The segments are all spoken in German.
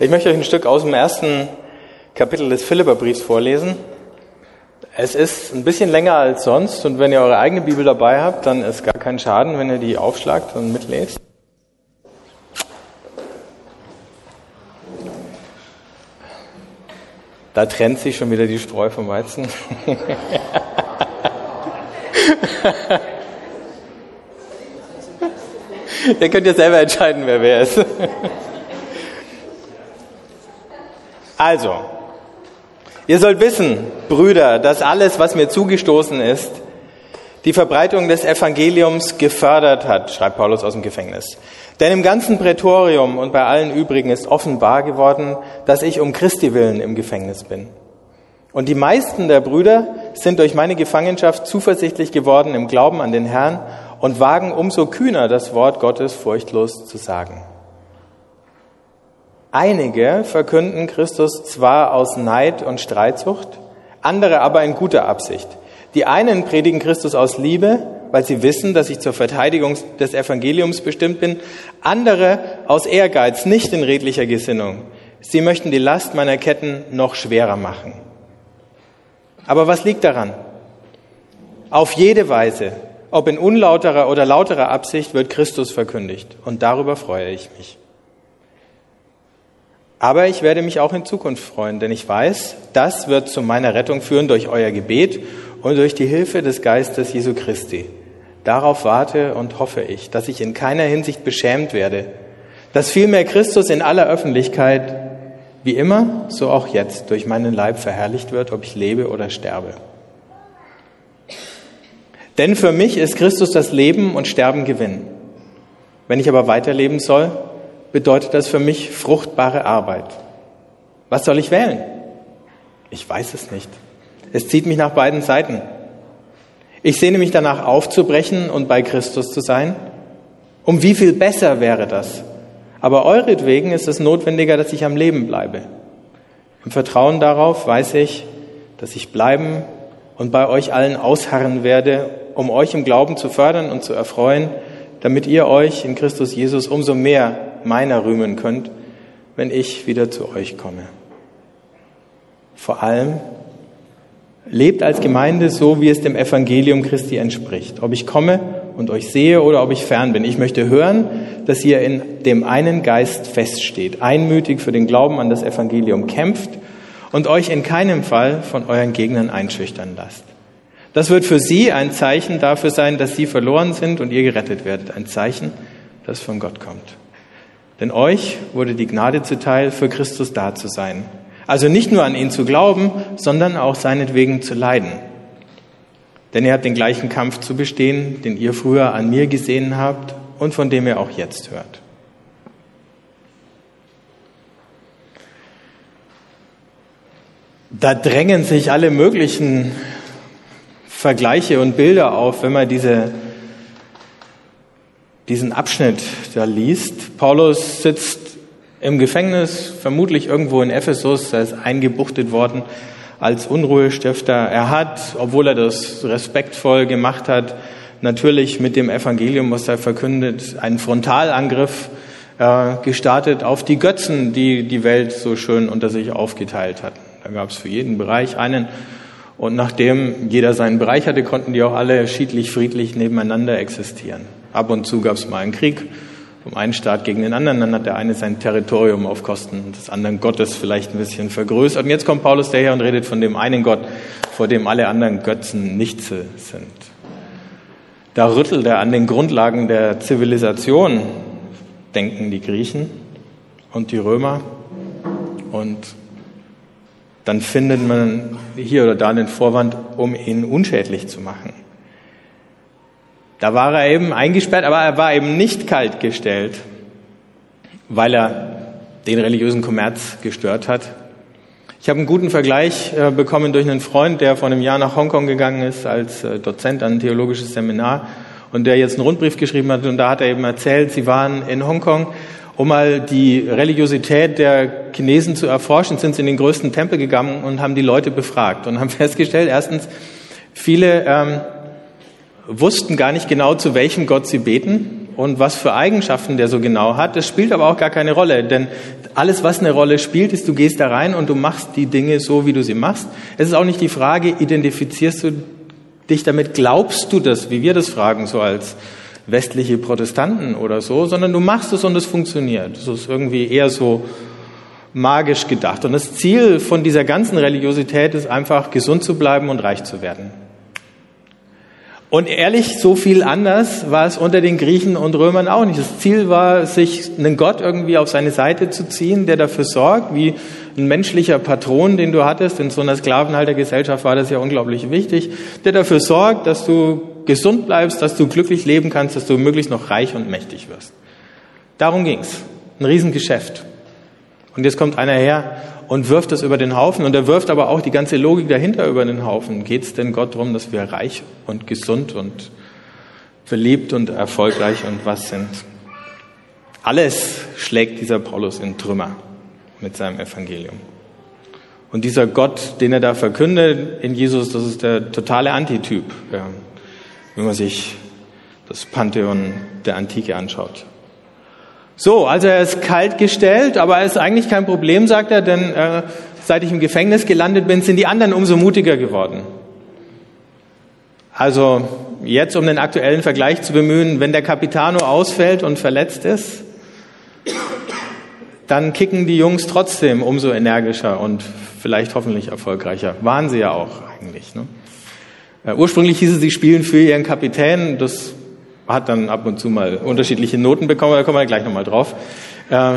Ich möchte euch ein Stück aus dem ersten Kapitel des Philipperbriefs vorlesen. Es ist ein bisschen länger als sonst und wenn ihr eure eigene Bibel dabei habt, dann ist gar kein Schaden, wenn ihr die aufschlagt und mitlest. Da trennt sich schon wieder die Spreu vom Weizen. Ihr könnt ja selber entscheiden, wer wer ist. Also, ihr sollt wissen, Brüder, dass alles, was mir zugestoßen ist, die Verbreitung des Evangeliums gefördert hat, schreibt Paulus aus dem Gefängnis. Denn im ganzen Prätorium und bei allen übrigen ist offenbar geworden, dass ich um Christi willen im Gefängnis bin. Und die meisten der Brüder sind durch meine Gefangenschaft zuversichtlich geworden im Glauben an den Herrn und wagen umso kühner das Wort Gottes furchtlos zu sagen. Einige verkünden Christus zwar aus Neid und Streitsucht, andere aber in guter Absicht. Die einen predigen Christus aus Liebe, weil sie wissen, dass ich zur Verteidigung des Evangeliums bestimmt bin, andere aus Ehrgeiz, nicht in redlicher Gesinnung. Sie möchten die Last meiner Ketten noch schwerer machen. Aber was liegt daran? Auf jede Weise, ob in unlauterer oder lauterer Absicht, wird Christus verkündigt. Und darüber freue ich mich. Aber ich werde mich auch in Zukunft freuen, denn ich weiß, das wird zu meiner Rettung führen durch euer Gebet und durch die Hilfe des Geistes Jesu Christi. Darauf warte und hoffe ich, dass ich in keiner Hinsicht beschämt werde, dass vielmehr Christus in aller Öffentlichkeit, wie immer, so auch jetzt, durch meinen Leib verherrlicht wird, ob ich lebe oder sterbe. Denn für mich ist Christus das Leben und Sterben Gewinn. Wenn ich aber weiterleben soll, bedeutet das für mich fruchtbare Arbeit. Was soll ich wählen? Ich weiß es nicht. Es zieht mich nach beiden Seiten. Ich sehne mich danach aufzubrechen und bei Christus zu sein. Um wie viel besser wäre das? Aber euretwegen ist es notwendiger, dass ich am Leben bleibe. Im Vertrauen darauf weiß ich, dass ich bleiben und bei euch allen ausharren werde, um euch im Glauben zu fördern und zu erfreuen, damit ihr euch in Christus Jesus umso mehr meiner rühmen könnt, wenn ich wieder zu euch komme. Vor allem lebt als Gemeinde so, wie es dem Evangelium Christi entspricht. Ob ich komme und euch sehe oder ob ich fern bin. Ich möchte hören, dass ihr in dem einen Geist feststeht, einmütig für den Glauben an das Evangelium kämpft und euch in keinem Fall von euren Gegnern einschüchtern lasst. Das wird für sie ein Zeichen dafür sein, dass sie verloren sind und ihr gerettet werdet. Ein Zeichen, das von Gott kommt. Denn euch wurde die Gnade zuteil, für Christus da zu sein. Also nicht nur an ihn zu glauben, sondern auch seinetwegen zu leiden. Denn ihr habt den gleichen Kampf zu bestehen, den ihr früher an mir gesehen habt und von dem ihr auch jetzt hört. Da drängen sich alle möglichen Vergleiche und Bilder auf, wenn man diese diesen Abschnitt da liest. Paulus sitzt im Gefängnis, vermutlich irgendwo in Ephesus, er ist eingebuchtet worden als Unruhestifter. Er hat, obwohl er das respektvoll gemacht hat, natürlich mit dem Evangelium, was er verkündet, einen Frontalangriff äh, gestartet auf die Götzen, die die Welt so schön unter sich aufgeteilt hat. Da gab es für jeden Bereich einen. Und nachdem jeder seinen Bereich hatte, konnten die auch alle schiedlich, friedlich nebeneinander existieren. Ab und zu gab es mal einen Krieg vom einen Staat gegen den anderen. Dann hat der eine sein Territorium auf Kosten des anderen Gottes vielleicht ein bisschen vergrößert. Und jetzt kommt Paulus daher und redet von dem einen Gott, vor dem alle anderen Götzen nichts sind. Da rüttelt er an den Grundlagen der Zivilisation, denken die Griechen und die Römer. Und dann findet man hier oder da den Vorwand, um ihn unschädlich zu machen. Da war er eben eingesperrt, aber er war eben nicht kaltgestellt, weil er den religiösen Kommerz gestört hat. Ich habe einen guten Vergleich äh, bekommen durch einen Freund, der vor einem Jahr nach Hongkong gegangen ist als äh, Dozent an ein theologisches Seminar und der jetzt einen Rundbrief geschrieben hat. Und da hat er eben erzählt, sie waren in Hongkong, um mal die Religiosität der Chinesen zu erforschen, sind sie in den größten Tempel gegangen und haben die Leute befragt und haben festgestellt, erstens, viele ähm, wussten gar nicht genau, zu welchem Gott sie beten und was für Eigenschaften der so genau hat, das spielt aber auch gar keine Rolle, denn alles, was eine Rolle spielt, ist, du gehst da rein und du machst die Dinge so, wie du sie machst. Es ist auch nicht die Frage, identifizierst du dich damit, glaubst du das, wie wir das fragen, so als westliche Protestanten oder so, sondern du machst es und es funktioniert. Das ist irgendwie eher so magisch gedacht. Und das Ziel von dieser ganzen Religiosität ist einfach, gesund zu bleiben und reich zu werden. Und ehrlich, so viel anders war es unter den Griechen und Römern auch nicht. Das Ziel war, sich einen Gott irgendwie auf seine Seite zu ziehen, der dafür sorgt, wie ein menschlicher Patron, den du hattest. In so einer Sklavenhaltergesellschaft war das ja unglaublich wichtig, der dafür sorgt, dass du gesund bleibst, dass du glücklich leben kannst, dass du möglichst noch reich und mächtig wirst. Darum ging's. Ein Riesengeschäft. Und jetzt kommt einer her und wirft das über den Haufen und er wirft aber auch die ganze Logik dahinter über den Haufen. Geht es denn Gott darum, dass wir reich und gesund und verliebt und erfolgreich und was sind? Alles schlägt dieser Paulus in Trümmer mit seinem Evangelium. Und dieser Gott, den er da verkündet in Jesus, das ist der totale Antityp, wenn man sich das Pantheon der Antike anschaut. So, also er ist kalt gestellt, aber es ist eigentlich kein Problem, sagt er, denn äh, seit ich im Gefängnis gelandet bin, sind die anderen umso mutiger geworden. Also jetzt, um den aktuellen Vergleich zu bemühen, wenn der Capitano ausfällt und verletzt ist, dann kicken die Jungs trotzdem umso energischer und vielleicht hoffentlich erfolgreicher. Waren sie ja auch eigentlich. Ne? Äh, ursprünglich hieß es, sie spielen für ihren Kapitän. Das hat dann ab und zu mal unterschiedliche Noten bekommen, da kommen wir gleich nochmal drauf, äh,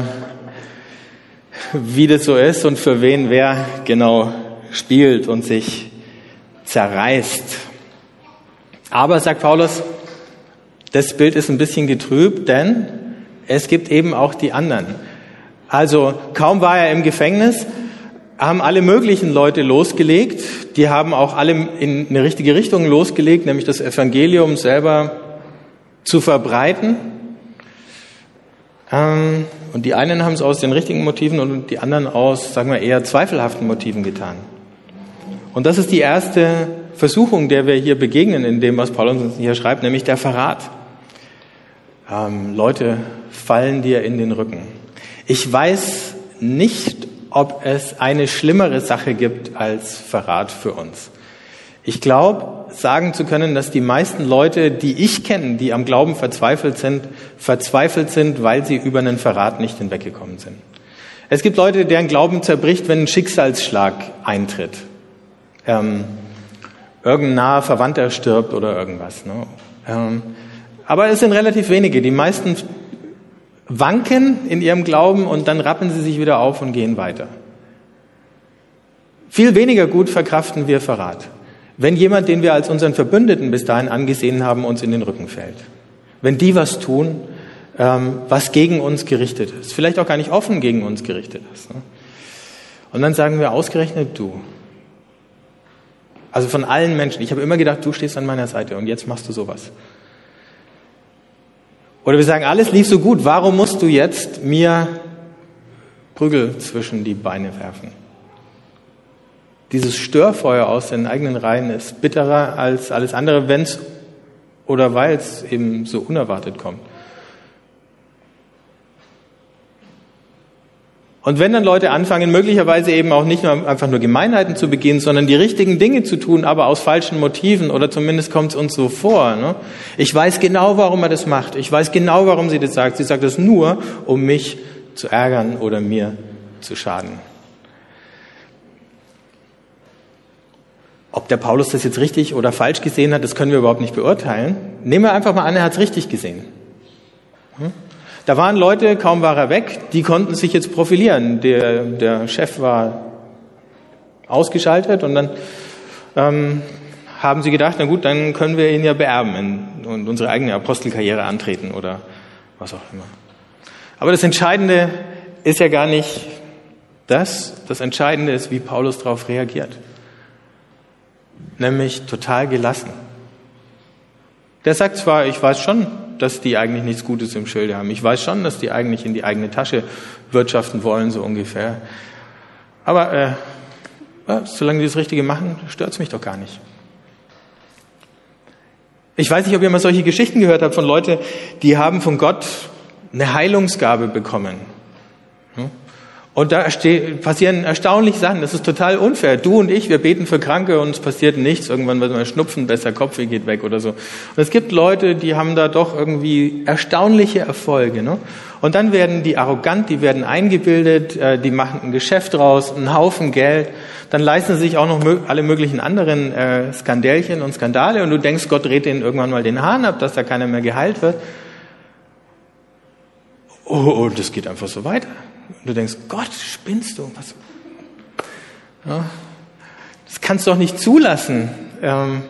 wie das so ist und für wen wer genau spielt und sich zerreißt. Aber, sagt Paulus, das Bild ist ein bisschen getrübt, denn es gibt eben auch die anderen. Also kaum war er im Gefängnis, haben alle möglichen Leute losgelegt, die haben auch alle in eine richtige Richtung losgelegt, nämlich das Evangelium selber zu verbreiten. Ähm, und die einen haben es aus den richtigen Motiven und die anderen aus, sagen wir, eher zweifelhaften Motiven getan. Und das ist die erste Versuchung, der wir hier begegnen in dem, was Paulus uns hier schreibt, nämlich der Verrat. Ähm, Leute fallen dir in den Rücken. Ich weiß nicht, ob es eine schlimmere Sache gibt als Verrat für uns. Ich glaube, sagen zu können, dass die meisten Leute, die ich kenne, die am Glauben verzweifelt sind, verzweifelt sind, weil sie über einen Verrat nicht hinweggekommen sind. Es gibt Leute, deren Glauben zerbricht, wenn ein Schicksalsschlag eintritt. Ähm, irgendein naher Verwandter stirbt oder irgendwas. Ne? Ähm, aber es sind relativ wenige. Die meisten wanken in ihrem Glauben und dann rappen sie sich wieder auf und gehen weiter. Viel weniger gut verkraften wir Verrat wenn jemand, den wir als unseren Verbündeten bis dahin angesehen haben, uns in den Rücken fällt. Wenn die was tun, ähm, was gegen uns gerichtet ist, vielleicht auch gar nicht offen gegen uns gerichtet ist. Ne? Und dann sagen wir ausgerechnet du. Also von allen Menschen. Ich habe immer gedacht, du stehst an meiner Seite und jetzt machst du sowas. Oder wir sagen, alles lief so gut, warum musst du jetzt mir Prügel zwischen die Beine werfen? Dieses Störfeuer aus den eigenen Reihen ist bitterer als alles andere, wenn es oder weil es eben so unerwartet kommt. Und wenn dann Leute anfangen, möglicherweise eben auch nicht nur einfach nur Gemeinheiten zu begehen, sondern die richtigen Dinge zu tun, aber aus falschen Motiven, oder zumindest kommt es uns so vor. Ne? Ich weiß genau, warum er das macht. Ich weiß genau, warum sie das sagt. Sie sagt das nur, um mich zu ärgern oder mir zu schaden. Ob der Paulus das jetzt richtig oder falsch gesehen hat, das können wir überhaupt nicht beurteilen. Nehmen wir einfach mal an, er hat es richtig gesehen. Hm? Da waren Leute, kaum war er weg, die konnten sich jetzt profilieren. Der, der Chef war ausgeschaltet und dann ähm, haben sie gedacht, na gut, dann können wir ihn ja beerben und unsere eigene Apostelkarriere antreten oder was auch immer. Aber das Entscheidende ist ja gar nicht das. Das Entscheidende ist, wie Paulus darauf reagiert nämlich total gelassen. Der sagt zwar, ich weiß schon, dass die eigentlich nichts Gutes im Schilde haben. Ich weiß schon, dass die eigentlich in die eigene Tasche wirtschaften wollen, so ungefähr. Aber äh, solange die das Richtige machen, stört es mich doch gar nicht. Ich weiß nicht, ob ihr mal solche Geschichten gehört habt von Leuten, die haben von Gott eine Heilungsgabe bekommen. Und da passieren erstaunlich Sachen. Das ist total unfair. Du und ich, wir beten für Kranke und es passiert nichts. Irgendwann wird man Schnupfen besser, Kopfweh geht weg oder so. Und es gibt Leute, die haben da doch irgendwie erstaunliche Erfolge. Ne? Und dann werden die arrogant, die werden eingebildet, äh, die machen ein Geschäft raus, einen Haufen Geld. Dann leisten sie sich auch noch alle möglichen anderen äh, Skandälchen und Skandale. Und du denkst, Gott dreht denen irgendwann mal den Hahn ab, dass da keiner mehr geheilt wird. Oh, und das geht einfach so weiter. Und du denkst, Gott, spinnst du? Was? Ja, das kannst du doch nicht zulassen. Ähm,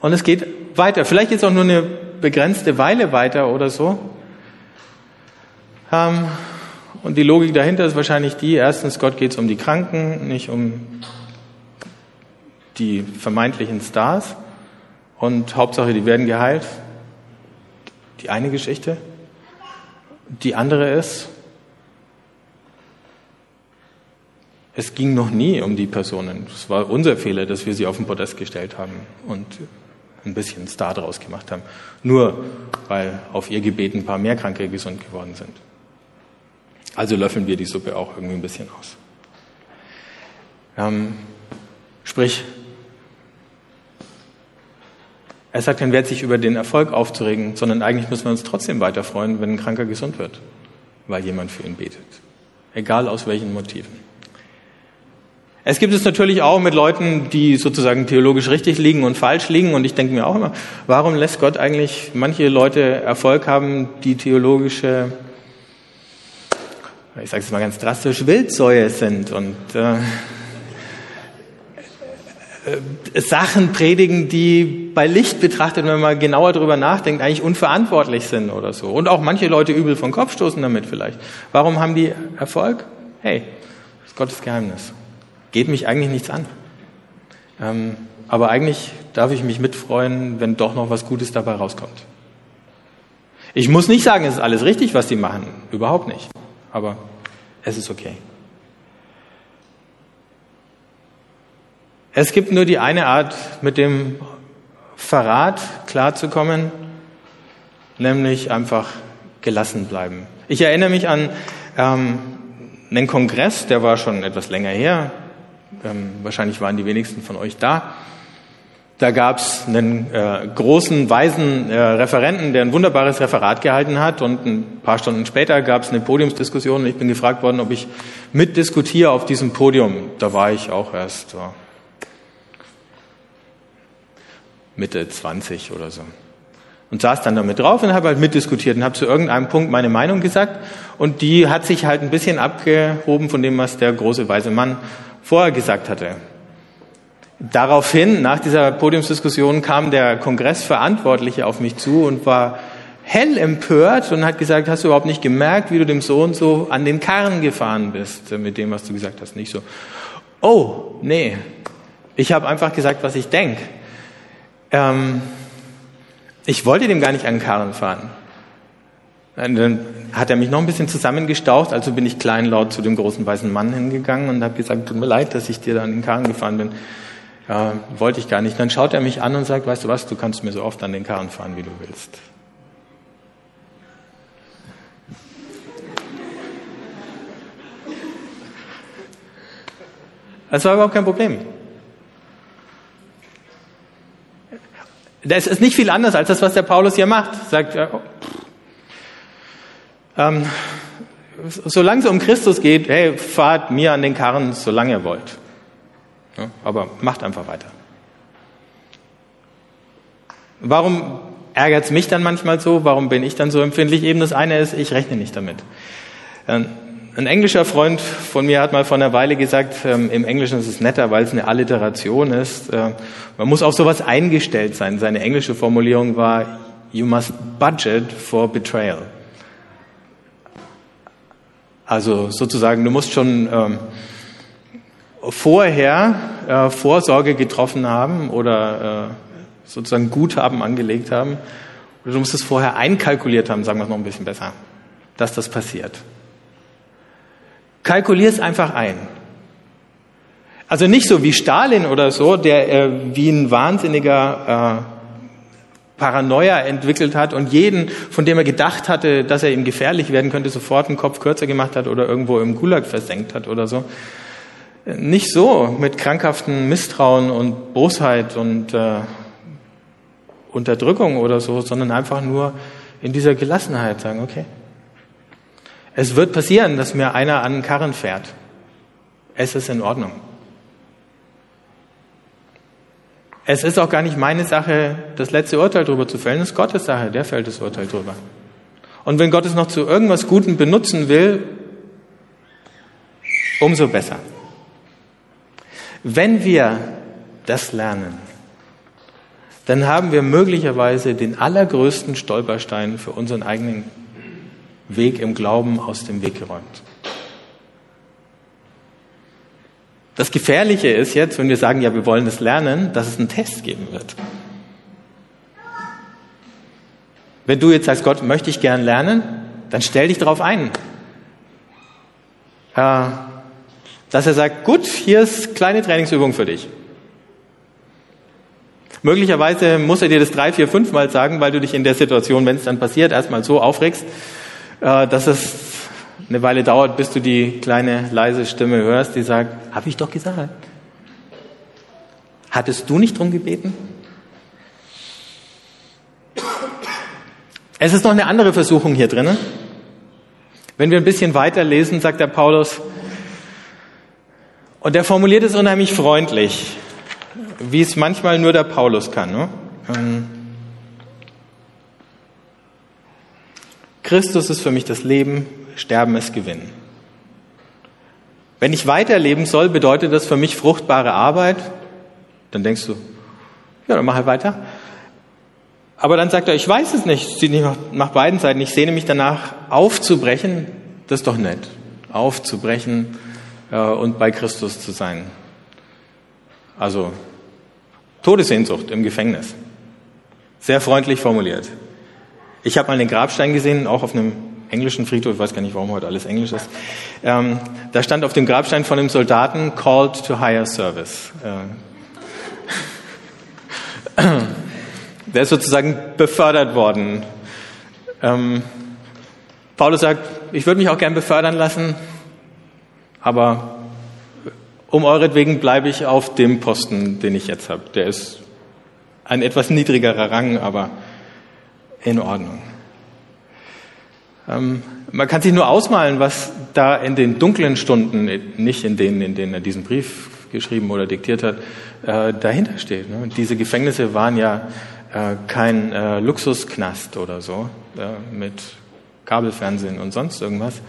und es geht weiter. Vielleicht jetzt auch nur eine begrenzte Weile weiter oder so. Ähm, und die Logik dahinter ist wahrscheinlich die, erstens, Gott geht es um die Kranken, nicht um die vermeintlichen Stars. Und Hauptsache, die werden geheilt. Die eine Geschichte. Die andere ist, es ging noch nie um die Personen. Es war unser Fehler, dass wir sie auf den Podest gestellt haben und ein bisschen Star draus gemacht haben. Nur weil auf ihr Gebet ein paar mehr Kranke gesund geworden sind. Also löffeln wir die Suppe auch irgendwie ein bisschen aus. Ähm, sprich, er sagt kein Wert, sich über den Erfolg aufzuregen, sondern eigentlich müssen wir uns trotzdem weiter freuen, wenn ein Kranker gesund wird, weil jemand für ihn betet. Egal aus welchen Motiven. Es gibt es natürlich auch mit Leuten, die sozusagen theologisch richtig liegen und falsch liegen. Und ich denke mir auch immer, warum lässt Gott eigentlich manche Leute Erfolg haben, die theologische, ich sage es mal ganz drastisch, Wildsäue sind und äh, Sachen predigen, die bei Licht betrachtet, wenn man genauer darüber nachdenkt, eigentlich unverantwortlich sind oder so. Und auch manche Leute übel vom Kopf stoßen damit vielleicht. Warum haben die Erfolg? Hey, das ist Gottes Geheimnis. Geht mich eigentlich nichts an. Ähm, aber eigentlich darf ich mich mitfreuen, wenn doch noch was Gutes dabei rauskommt. Ich muss nicht sagen, es ist alles richtig, was sie machen. Überhaupt nicht. Aber es ist okay. Es gibt nur die eine Art, mit dem Verrat klarzukommen, nämlich einfach gelassen bleiben. Ich erinnere mich an ähm, einen Kongress, der war schon etwas länger her. Ähm, wahrscheinlich waren die wenigsten von euch da. Da gab es einen äh, großen, weisen äh, Referenten, der ein wunderbares Referat gehalten hat. Und ein paar Stunden später gab es eine Podiumsdiskussion und ich bin gefragt worden, ob ich mitdiskutiere auf diesem Podium. Da war ich auch erst so Mitte 20 oder so. Und saß dann damit drauf und habe halt mitdiskutiert und habe zu irgendeinem Punkt meine Meinung gesagt. Und die hat sich halt ein bisschen abgehoben von dem, was der große weise Mann vorher gesagt hatte. Daraufhin, nach dieser Podiumsdiskussion, kam der Kongressverantwortliche auf mich zu und war hell empört und hat gesagt, hast du überhaupt nicht gemerkt, wie du dem so und so an den Karren gefahren bist mit dem, was du gesagt hast? Nicht so. Oh, nee. Ich habe einfach gesagt, was ich denk. Ähm, ich wollte dem gar nicht an den Karren fahren. Und dann hat er mich noch ein bisschen zusammengestaucht, also bin ich kleinlaut zu dem großen weißen Mann hingegangen und habe gesagt, tut mir leid, dass ich dir da an den Karren gefahren bin. Ja, wollte ich gar nicht. Dann schaut er mich an und sagt, weißt du was, du kannst mir so oft an den Karren fahren, wie du willst. Das war überhaupt kein Problem. Das ist nicht viel anders als das, was der Paulus hier macht. Sagt, äh, ähm, solange es um Christus geht, hey, fahrt mir an den Karren, solange ihr wollt. Ja, aber macht einfach weiter. Warum ärgert es mich dann manchmal so? Warum bin ich dann so empfindlich? Eben das eine ist, ich rechne nicht damit. Ähm, ein englischer Freund von mir hat mal vor einer Weile gesagt, ähm, im Englischen ist es netter, weil es eine Alliteration ist. Äh, man muss auf sowas eingestellt sein. Seine englische Formulierung war, you must budget for betrayal. Also sozusagen, du musst schon ähm, vorher äh, Vorsorge getroffen haben oder äh, sozusagen Guthaben angelegt haben. Oder du musst es vorher einkalkuliert haben, sagen wir es noch ein bisschen besser, dass das passiert. Kalkulier es einfach ein. Also nicht so wie Stalin oder so, der äh, wie ein wahnsinniger äh, Paranoia entwickelt hat und jeden, von dem er gedacht hatte, dass er ihm gefährlich werden könnte, sofort einen Kopf kürzer gemacht hat oder irgendwo im Gulag versenkt hat oder so. Nicht so mit krankhaften Misstrauen und Bosheit und äh, Unterdrückung oder so, sondern einfach nur in dieser Gelassenheit sagen, okay, es wird passieren, dass mir einer an den Karren fährt. Es ist in Ordnung. Es ist auch gar nicht meine Sache, das letzte Urteil darüber zu fällen. Es ist Gottes Sache, der fällt das Urteil drüber. Und wenn Gott es noch zu irgendwas Gutem benutzen will, umso besser. Wenn wir das lernen, dann haben wir möglicherweise den allergrößten Stolperstein für unseren eigenen Weg im Glauben aus dem Weg geräumt. Das Gefährliche ist jetzt, wenn wir sagen, ja, wir wollen es lernen, dass es einen Test geben wird. Wenn du jetzt sagst, Gott, möchte ich gern lernen, dann stell dich darauf ein. Dass er sagt, gut, hier ist kleine Trainingsübung für dich. Möglicherweise muss er dir das drei, vier, fünf Mal sagen, weil du dich in der Situation, wenn es dann passiert, erstmal so aufregst, äh, dass es eine Weile dauert, bis du die kleine leise Stimme hörst, die sagt, habe ich doch gesagt. Hattest du nicht drum gebeten? Es ist noch eine andere Versuchung hier drin. Wenn wir ein bisschen weiter lesen, sagt der Paulus, und er formuliert es unheimlich freundlich, wie es manchmal nur der Paulus kann. Ne? Christus ist für mich das Leben, Sterben ist Gewinn. Wenn ich weiterleben soll, bedeutet das für mich fruchtbare Arbeit. Dann denkst du, ja, dann mach halt weiter. Aber dann sagt er, ich weiß es nicht, sieht nicht nach beiden Seiten. Ich sehne mich danach aufzubrechen. Das ist doch nett. Aufzubrechen äh, und bei Christus zu sein. Also Todessehnsucht im Gefängnis. Sehr freundlich formuliert. Ich habe mal den Grabstein gesehen, auch auf einem englischen Friedhof, ich weiß gar nicht, warum heute alles Englisch ist. Ähm, da stand auf dem Grabstein von einem Soldaten called to higher service. Äh, der ist sozusagen befördert worden. Ähm, Paulus sagt, ich würde mich auch gern befördern lassen, aber um euretwegen bleibe ich auf dem Posten, den ich jetzt habe. Der ist ein etwas niedrigerer Rang, aber in Ordnung. Ähm, man kann sich nur ausmalen, was da in den dunklen Stunden, nicht in denen, in denen er diesen Brief geschrieben oder diktiert hat, äh, dahinter steht. Ne? Diese Gefängnisse waren ja äh, kein äh, Luxusknast oder so äh, mit Kabelfernsehen und sonst irgendwas.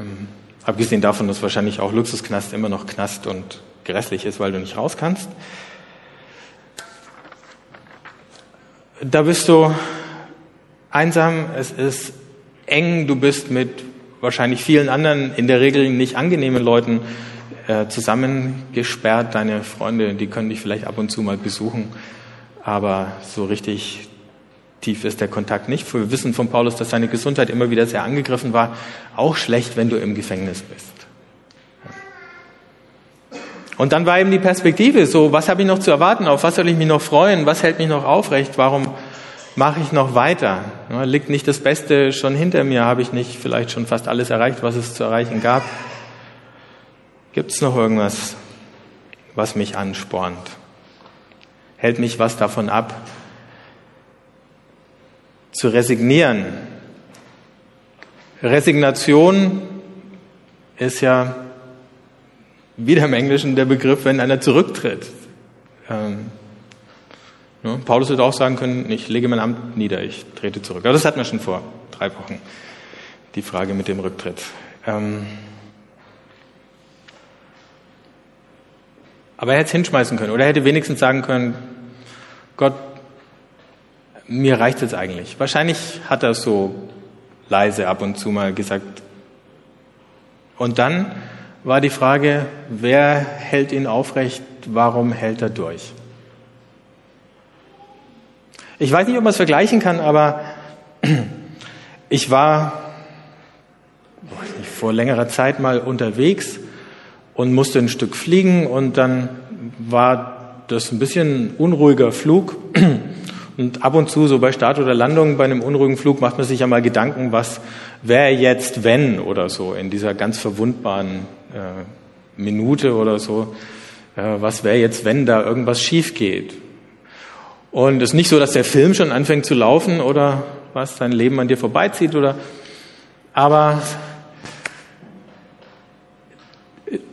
Ähm, abgesehen davon, dass wahrscheinlich auch Luxusknast immer noch Knast und grässlich ist, weil du nicht raus kannst. Da bist du einsam, es ist eng, du bist mit wahrscheinlich vielen anderen, in der Regel nicht angenehmen Leuten äh, zusammengesperrt. Deine Freunde, die können dich vielleicht ab und zu mal besuchen, aber so richtig tief ist der Kontakt nicht. Wir wissen von Paulus, dass seine Gesundheit immer wieder sehr angegriffen war. Auch schlecht, wenn du im Gefängnis bist. Und dann war eben die Perspektive so, was habe ich noch zu erwarten? Auf was soll ich mich noch freuen? Was hält mich noch aufrecht? Warum mache ich noch weiter? Liegt nicht das Beste schon hinter mir? Habe ich nicht vielleicht schon fast alles erreicht, was es zu erreichen gab? Gibt es noch irgendwas, was mich anspornt? Hält mich was davon ab, zu resignieren? Resignation ist ja wieder im Englischen der Begriff, wenn einer zurücktritt. Ähm, Ne? Paulus würde auch sagen können, ich lege mein Amt nieder, ich trete zurück. Aber das hatten wir schon vor drei Wochen, die Frage mit dem Rücktritt. Ähm aber er hätte es hinschmeißen können oder er hätte wenigstens sagen können, Gott, mir reicht es eigentlich. Wahrscheinlich hat er so leise ab und zu mal gesagt. Und dann war die Frage, wer hält ihn aufrecht, warum hält er durch? Ich weiß nicht, ob man es vergleichen kann, aber ich war vor längerer Zeit mal unterwegs und musste ein Stück fliegen und dann war das ein bisschen unruhiger Flug. Und ab und zu, so bei Start oder Landung, bei einem unruhigen Flug, macht man sich ja mal Gedanken, was wäre jetzt, wenn oder so, in dieser ganz verwundbaren Minute oder so, äh, was wäre jetzt, wenn da irgendwas schief geht. Und es ist nicht so, dass der Film schon anfängt zu laufen oder was, dein Leben an dir vorbeizieht oder, aber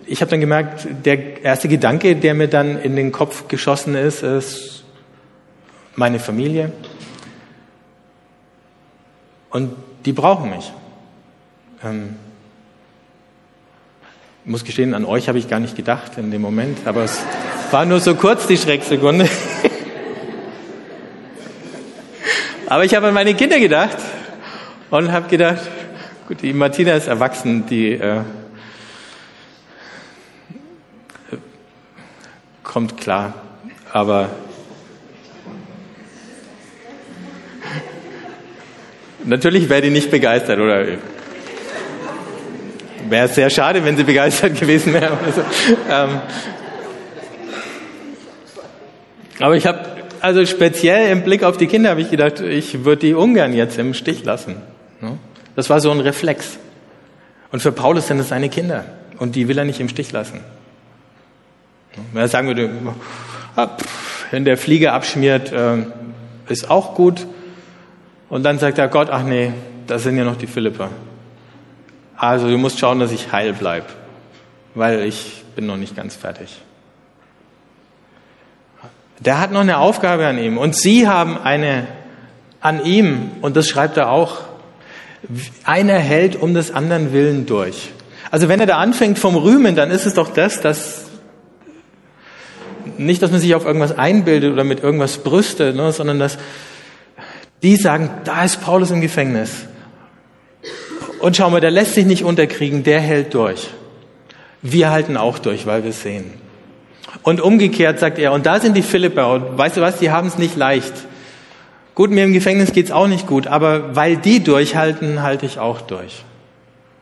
ich habe dann gemerkt, der erste Gedanke, der mir dann in den Kopf geschossen ist, ist meine Familie. Und die brauchen mich. Ähm, ich muss gestehen, an euch habe ich gar nicht gedacht in dem Moment, aber es war nur so kurz die Schrecksekunde. aber ich habe an meine Kinder gedacht und habe gedacht, gut, die Martina ist erwachsen, die äh, kommt klar, aber natürlich wäre die nicht begeistert, oder? Wäre sehr schade, wenn sie begeistert gewesen wäre. So. Ähm, aber ich habe, also speziell im Blick auf die Kinder habe ich gedacht, ich würde die ungern jetzt im Stich lassen. Ne? Das war so ein Reflex. Und für Paulus sind es seine Kinder. Und die will er nicht im Stich lassen. Wenn er sagen würde, ah, wenn der Flieger abschmiert, äh, ist auch gut. Und dann sagt er Gott, ach nee, da sind ja noch die Philipper. Also du musst schauen, dass ich heil bleib, weil ich bin noch nicht ganz fertig. Der hat noch eine Aufgabe an ihm und sie haben eine an ihm und das schreibt er auch. Einer hält um des anderen Willen durch. Also wenn er da anfängt vom Rühmen, dann ist es doch das, dass nicht, dass man sich auf irgendwas einbildet oder mit irgendwas brüstet, ne, sondern dass die sagen, da ist Paulus im Gefängnis. Und schau mal, der lässt sich nicht unterkriegen, der hält durch. Wir halten auch durch, weil wir sehen. Und umgekehrt sagt er, und da sind die Philipper, und weißt du was, die haben es nicht leicht. Gut, mir im Gefängnis geht's auch nicht gut, aber weil die durchhalten, halte ich auch durch.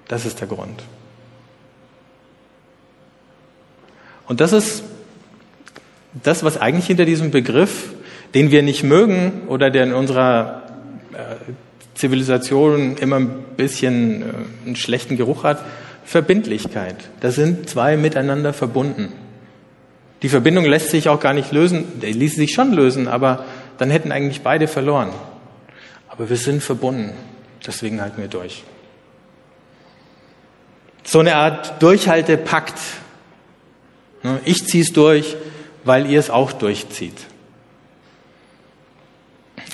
Das ist der Grund. Und das ist das, was eigentlich hinter diesem Begriff, den wir nicht mögen oder der in unserer Zivilisation immer ein bisschen äh, einen schlechten Geruch hat, Verbindlichkeit. Das sind zwei miteinander verbunden. Die Verbindung lässt sich auch gar nicht lösen, die ließ sich schon lösen, aber dann hätten eigentlich beide verloren. Aber wir sind verbunden, deswegen halten wir durch. So eine Art Durchhaltepakt. Ne, ich zieh's durch, weil ihr es auch durchzieht.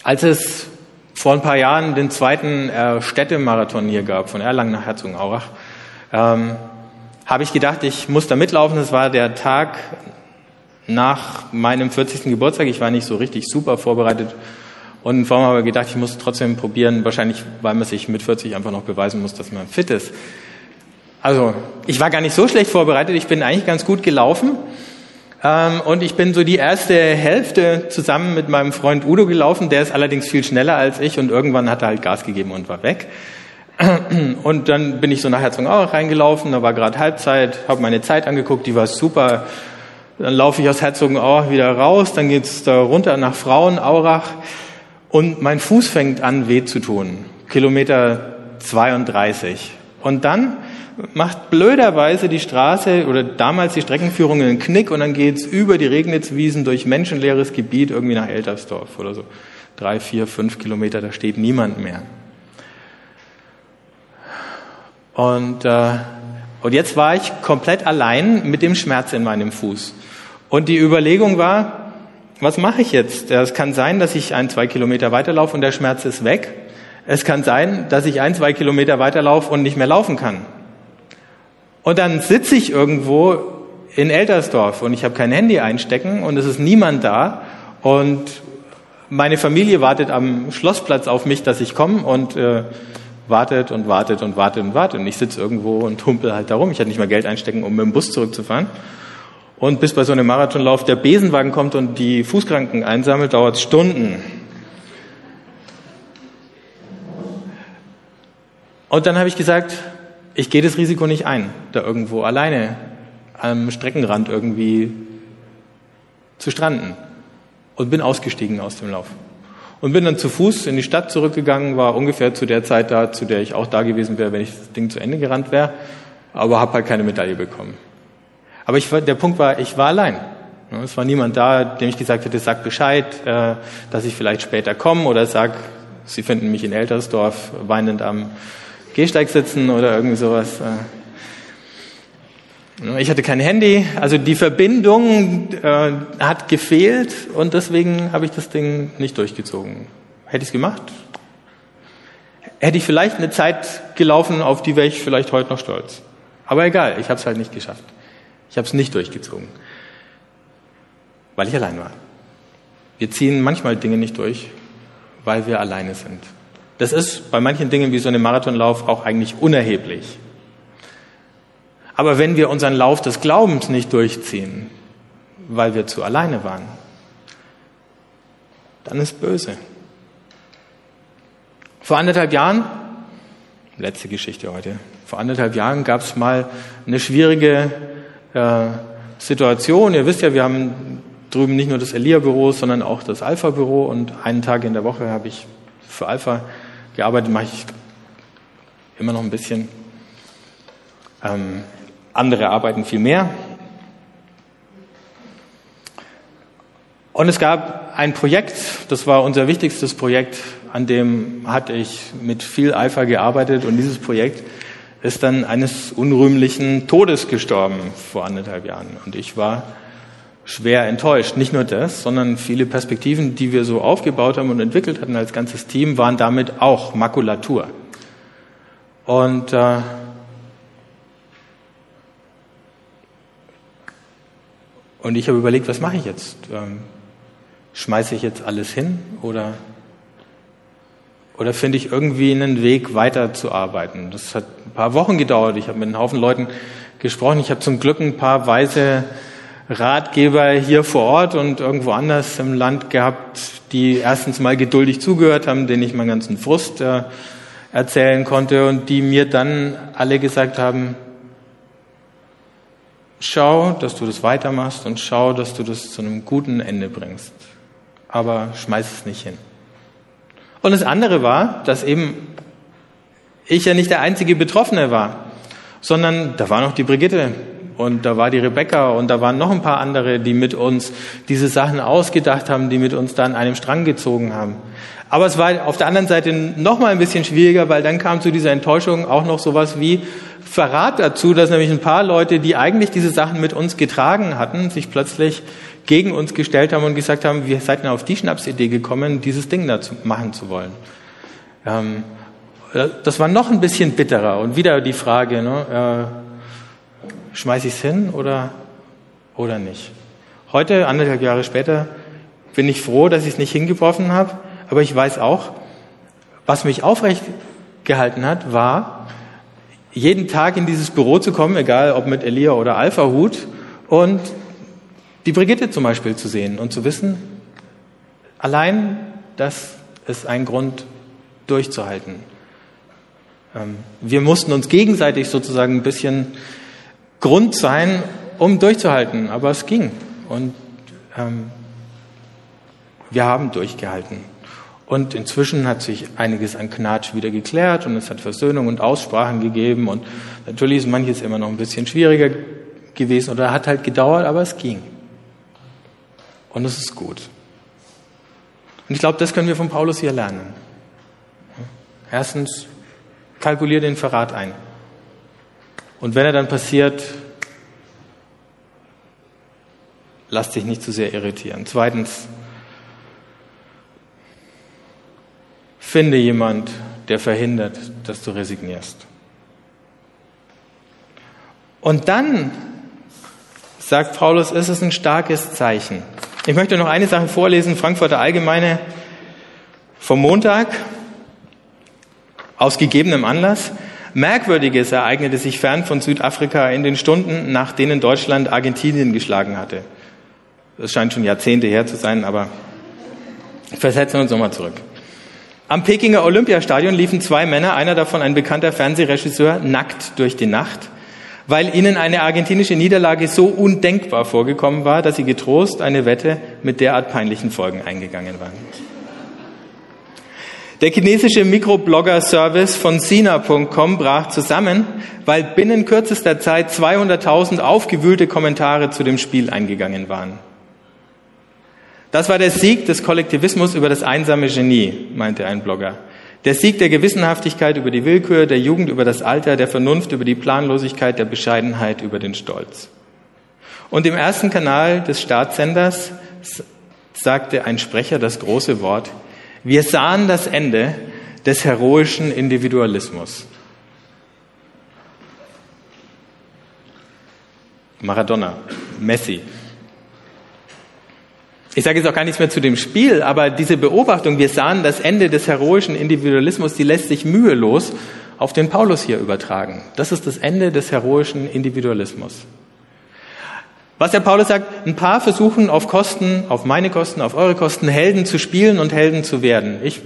Als es vor ein paar Jahren den zweiten äh, Städtemarathon hier gab, von Erlangen nach Herzogenaurach, ähm, habe ich gedacht, ich muss da mitlaufen. Es war der Tag nach meinem 40. Geburtstag. Ich war nicht so richtig super vorbereitet und vor allem habe ich gedacht, ich muss trotzdem probieren, wahrscheinlich, weil man sich mit 40 einfach noch beweisen muss, dass man fit ist. Also, ich war gar nicht so schlecht vorbereitet. Ich bin eigentlich ganz gut gelaufen. Ähm, und ich bin so die erste Hälfte zusammen mit meinem Freund Udo gelaufen. Der ist allerdings viel schneller als ich und irgendwann hat er halt Gas gegeben und war weg. Und dann bin ich so nach Herzogenaurach reingelaufen, da war gerade Halbzeit, habe meine Zeit angeguckt, die war super. Dann laufe ich aus Herzogenaurach wieder raus, dann geht's da runter nach Frauenaurach und mein Fuß fängt an weh zu tun. Kilometer 32. Und dann macht blöderweise die Straße oder damals die Streckenführung einen Knick und dann geht's über die Regnitzwiesen durch menschenleeres Gebiet irgendwie nach Eltersdorf oder so. Drei, vier, fünf Kilometer, da steht niemand mehr. Und, äh, und jetzt war ich komplett allein mit dem Schmerz in meinem Fuß. Und die Überlegung war, was mache ich jetzt? Es kann sein, dass ich ein, zwei Kilometer weiterlaufe und der Schmerz ist weg. Es kann sein, dass ich ein, zwei Kilometer weiterlaufe und nicht mehr laufen kann. Und dann sitze ich irgendwo in Eltersdorf und ich habe kein Handy einstecken und es ist niemand da und meine Familie wartet am Schlossplatz auf mich, dass ich komme und äh, wartet und wartet und wartet und wartet. Und ich sitze irgendwo und humpel halt darum. Ich hatte nicht mal Geld einstecken, um mit dem Bus zurückzufahren. Und bis bei so einem Marathonlauf der Besenwagen kommt und die Fußkranken einsammelt, dauert Stunden. Und dann habe ich gesagt, ich gehe das Risiko nicht ein, da irgendwo alleine am Streckenrand irgendwie zu stranden und bin ausgestiegen aus dem Lauf. Und bin dann zu Fuß in die Stadt zurückgegangen, war ungefähr zu der Zeit da, zu der ich auch da gewesen wäre, wenn ich das Ding zu Ende gerannt wäre, aber habe halt keine Medaille bekommen. Aber ich, der Punkt war, ich war allein. Es war niemand da, dem ich gesagt hätte, sag Bescheid, äh, dass ich vielleicht später komme oder sag, Sie finden mich in Eltersdorf weinend am Gehsteig sitzen oder irgendwie sowas. Äh. Ich hatte kein Handy, also die Verbindung äh, hat gefehlt und deswegen habe ich das Ding nicht durchgezogen. Hätte ich es gemacht? Hätte ich vielleicht eine Zeit gelaufen, auf die wäre ich vielleicht heute noch stolz. Aber egal, ich habe es halt nicht geschafft. Ich habe es nicht durchgezogen weil ich allein war. Wir ziehen manchmal Dinge nicht durch, weil wir alleine sind. Das ist bei manchen Dingen wie so einem Marathonlauf auch eigentlich unerheblich. Aber wenn wir unseren Lauf des Glaubens nicht durchziehen, weil wir zu alleine waren, dann ist böse. Vor anderthalb Jahren, letzte Geschichte heute, vor anderthalb Jahren gab es mal eine schwierige äh, Situation. Ihr wisst ja, wir haben drüben nicht nur das Elia-Büro, sondern auch das Alpha-Büro. Und einen Tag in der Woche habe ich für Alpha gearbeitet, mache ich immer noch ein bisschen. Ähm, andere arbeiten viel mehr. Und es gab ein Projekt, das war unser wichtigstes Projekt, an dem hatte ich mit viel Eifer gearbeitet und dieses Projekt ist dann eines unrühmlichen Todes gestorben vor anderthalb Jahren. Und ich war schwer enttäuscht. Nicht nur das, sondern viele Perspektiven, die wir so aufgebaut haben und entwickelt hatten als ganzes Team, waren damit auch Makulatur. Und äh, und ich habe überlegt, was mache ich jetzt? Ähm, schmeiße ich jetzt alles hin oder oder finde ich irgendwie einen Weg weiterzuarbeiten? Das hat ein paar Wochen gedauert. Ich habe mit einem Haufen Leuten gesprochen. Ich habe zum Glück ein paar weise Ratgeber hier vor Ort und irgendwo anders im Land gehabt, die erstens mal geduldig zugehört haben, denen ich meinen ganzen Frust äh, erzählen konnte und die mir dann alle gesagt haben, schau, dass du das weitermachst und schau, dass du das zu einem guten Ende bringst. Aber schmeiß es nicht hin. Und das andere war, dass eben ich ja nicht der einzige Betroffene war, sondern da war noch die Brigitte und da war die Rebecca und da waren noch ein paar andere, die mit uns diese Sachen ausgedacht haben, die mit uns dann einem Strang gezogen haben. Aber es war auf der anderen Seite noch mal ein bisschen schwieriger, weil dann kam zu dieser Enttäuschung auch noch sowas wie Verrat dazu, dass nämlich ein paar Leute, die eigentlich diese Sachen mit uns getragen hatten, sich plötzlich gegen uns gestellt haben und gesagt haben, wir seid denn auf die Schnapsidee gekommen, dieses Ding da machen zu wollen. Ähm, das war noch ein bisschen bitterer und wieder die Frage, ne, äh, schmeiße ich es hin oder, oder nicht. Heute, anderthalb Jahre später, bin ich froh, dass ich es nicht hingeworfen habe, aber ich weiß auch, was mich aufrecht gehalten hat, war, jeden Tag in dieses Büro zu kommen, egal ob mit Elia oder Alpha-Hut, und die Brigitte zum Beispiel zu sehen und zu wissen, allein das ist ein Grund durchzuhalten. Ähm, wir mussten uns gegenseitig sozusagen ein bisschen Grund sein, um durchzuhalten. Aber es ging. Und ähm, wir haben durchgehalten. Und inzwischen hat sich einiges an Knatsch wieder geklärt und es hat Versöhnung und Aussprachen gegeben. Und natürlich ist manches immer noch ein bisschen schwieriger gewesen oder hat halt gedauert, aber es ging. Und es ist gut. Und ich glaube, das können wir von Paulus hier lernen. Erstens, kalkulier den Verrat ein. Und wenn er dann passiert, lass dich nicht zu sehr irritieren. Zweitens, finde jemand, der verhindert, dass du resignierst. Und dann, sagt Paulus, ist es ein starkes Zeichen. Ich möchte noch eine Sache vorlesen, Frankfurter Allgemeine vom Montag, aus gegebenem Anlass. Merkwürdiges ereignete sich fern von Südafrika in den Stunden, nach denen Deutschland Argentinien geschlagen hatte. Das scheint schon Jahrzehnte her zu sein, aber versetzen wir uns nochmal zurück. Am Pekinger Olympiastadion liefen zwei Männer, einer davon ein bekannter Fernsehregisseur, nackt durch die Nacht. weil ihnen eine argentinische Niederlage so undenkbar vorgekommen war, dass sie getrost eine Wette mit derart peinlichen Folgen eingegangen waren. Der chinesische Mikroblogger-Service von Sina.com brach zusammen, weil binnen kürzester Zeit 200.000 aufgewühlte Kommentare zu dem Spiel eingegangen waren. Das war der Sieg des Kollektivismus über das einsame Genie, meinte ein Blogger. Der Sieg der Gewissenhaftigkeit über die Willkür, der Jugend über das Alter, der Vernunft über die Planlosigkeit, der Bescheidenheit über den Stolz. Und im ersten Kanal des Staatssenders sagte ein Sprecher das große Wort, wir sahen das Ende des heroischen Individualismus. Maradona, Messi, ich sage jetzt auch gar nichts mehr zu dem Spiel, aber diese Beobachtung, wir sahen das Ende des heroischen Individualismus, die lässt sich mühelos auf den Paulus hier übertragen. Das ist das Ende des heroischen Individualismus. Was der Paulus sagt, ein paar versuchen auf Kosten, auf meine Kosten, auf eure Kosten, Helden zu spielen und Helden zu werden. Ich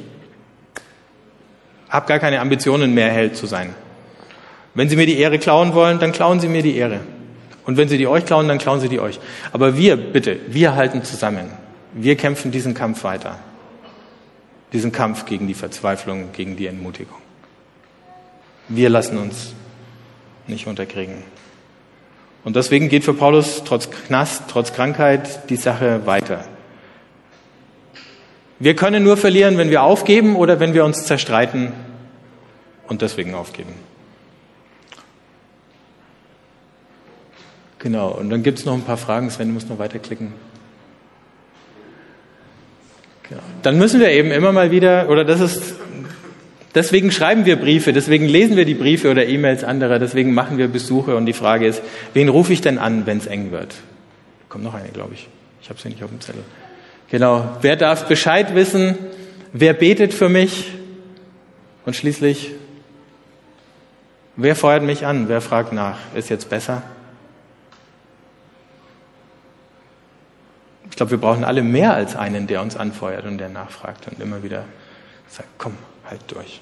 habe gar keine Ambitionen mehr, Held zu sein. Wenn sie mir die Ehre klauen wollen, dann klauen sie mir die Ehre. Und wenn sie die euch klauen, dann klauen sie die euch. Aber wir, bitte, wir halten zusammen. Wir kämpfen diesen Kampf weiter. Diesen Kampf gegen die Verzweiflung, gegen die Entmutigung. Wir lassen uns nicht unterkriegen. Und deswegen geht für Paulus trotz Knast, trotz Krankheit die Sache weiter. Wir können nur verlieren, wenn wir aufgeben oder wenn wir uns zerstreiten und deswegen aufgeben. Genau, und dann gibt es noch ein paar Fragen. Sven, du musst noch weiterklicken. Genau. Dann müssen wir eben immer mal wieder, oder das ist, deswegen schreiben wir Briefe, deswegen lesen wir die Briefe oder E-Mails anderer, deswegen machen wir Besuche und die Frage ist, wen rufe ich denn an, wenn es eng wird? Kommt noch eine, glaube ich. Ich habe sie nicht auf dem Zettel. Genau, wer darf Bescheid wissen? Wer betet für mich? Und schließlich, wer feuert mich an? Wer fragt nach? Ist jetzt besser? Ich glaube, wir brauchen alle mehr als einen, der uns anfeuert und der nachfragt und immer wieder sagt, komm, halt durch,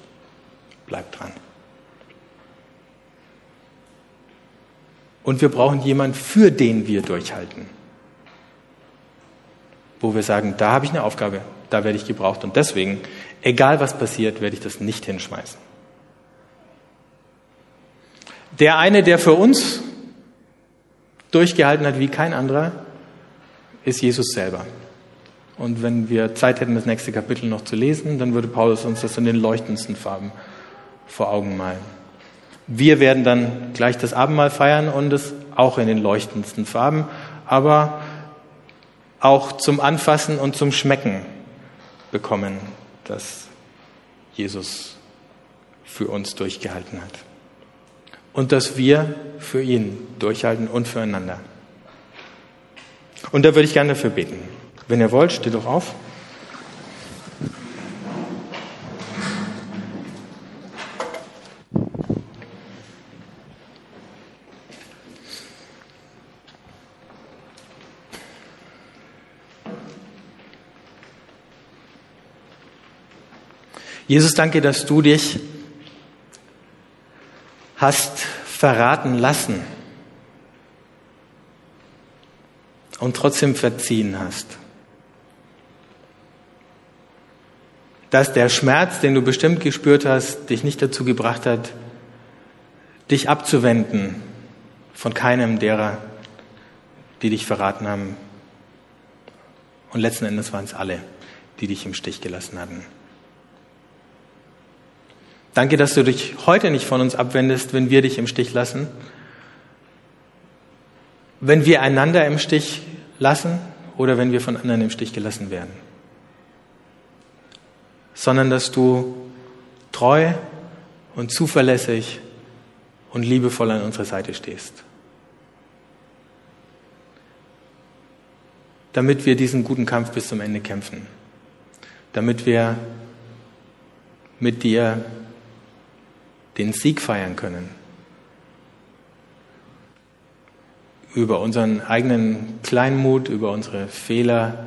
bleib dran. Und wir brauchen jemanden, für den wir durchhalten. Wo wir sagen, da habe ich eine Aufgabe, da werde ich gebraucht und deswegen, egal was passiert, werde ich das nicht hinschmeißen. Der eine, der für uns durchgehalten hat wie kein anderer, ist Jesus selber. Und wenn wir Zeit hätten, das nächste Kapitel noch zu lesen, dann würde Paulus uns das in den leuchtendsten Farben vor Augen malen. Wir werden dann gleich das Abendmahl feiern und es auch in den leuchtendsten Farben, aber auch zum Anfassen und zum Schmecken bekommen, dass Jesus für uns durchgehalten hat. Und dass wir für ihn durchhalten und füreinander. Und da würde ich gerne dafür beten. Wenn ihr wollt, steht doch auf. Jesus, danke, dass du dich hast verraten lassen und trotzdem verziehen hast. Dass der Schmerz, den du bestimmt gespürt hast, dich nicht dazu gebracht hat, dich abzuwenden von keinem derer, die dich verraten haben. Und letzten Endes waren es alle, die dich im Stich gelassen hatten. Danke, dass du dich heute nicht von uns abwendest, wenn wir dich im Stich lassen, wenn wir einander im Stich lassen oder wenn wir von anderen im Stich gelassen werden, sondern dass du treu und zuverlässig und liebevoll an unserer Seite stehst. Damit wir diesen guten Kampf bis zum Ende kämpfen. Damit wir mit dir den Sieg feiern können. über unseren eigenen Kleinmut, über unsere Fehler,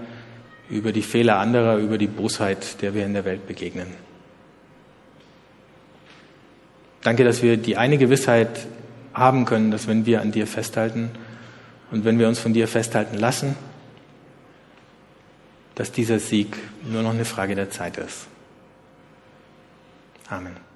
über die Fehler anderer, über die Bosheit, der wir in der Welt begegnen. Danke, dass wir die eine Gewissheit haben können, dass wenn wir an dir festhalten und wenn wir uns von dir festhalten lassen, dass dieser Sieg nur noch eine Frage der Zeit ist. Amen.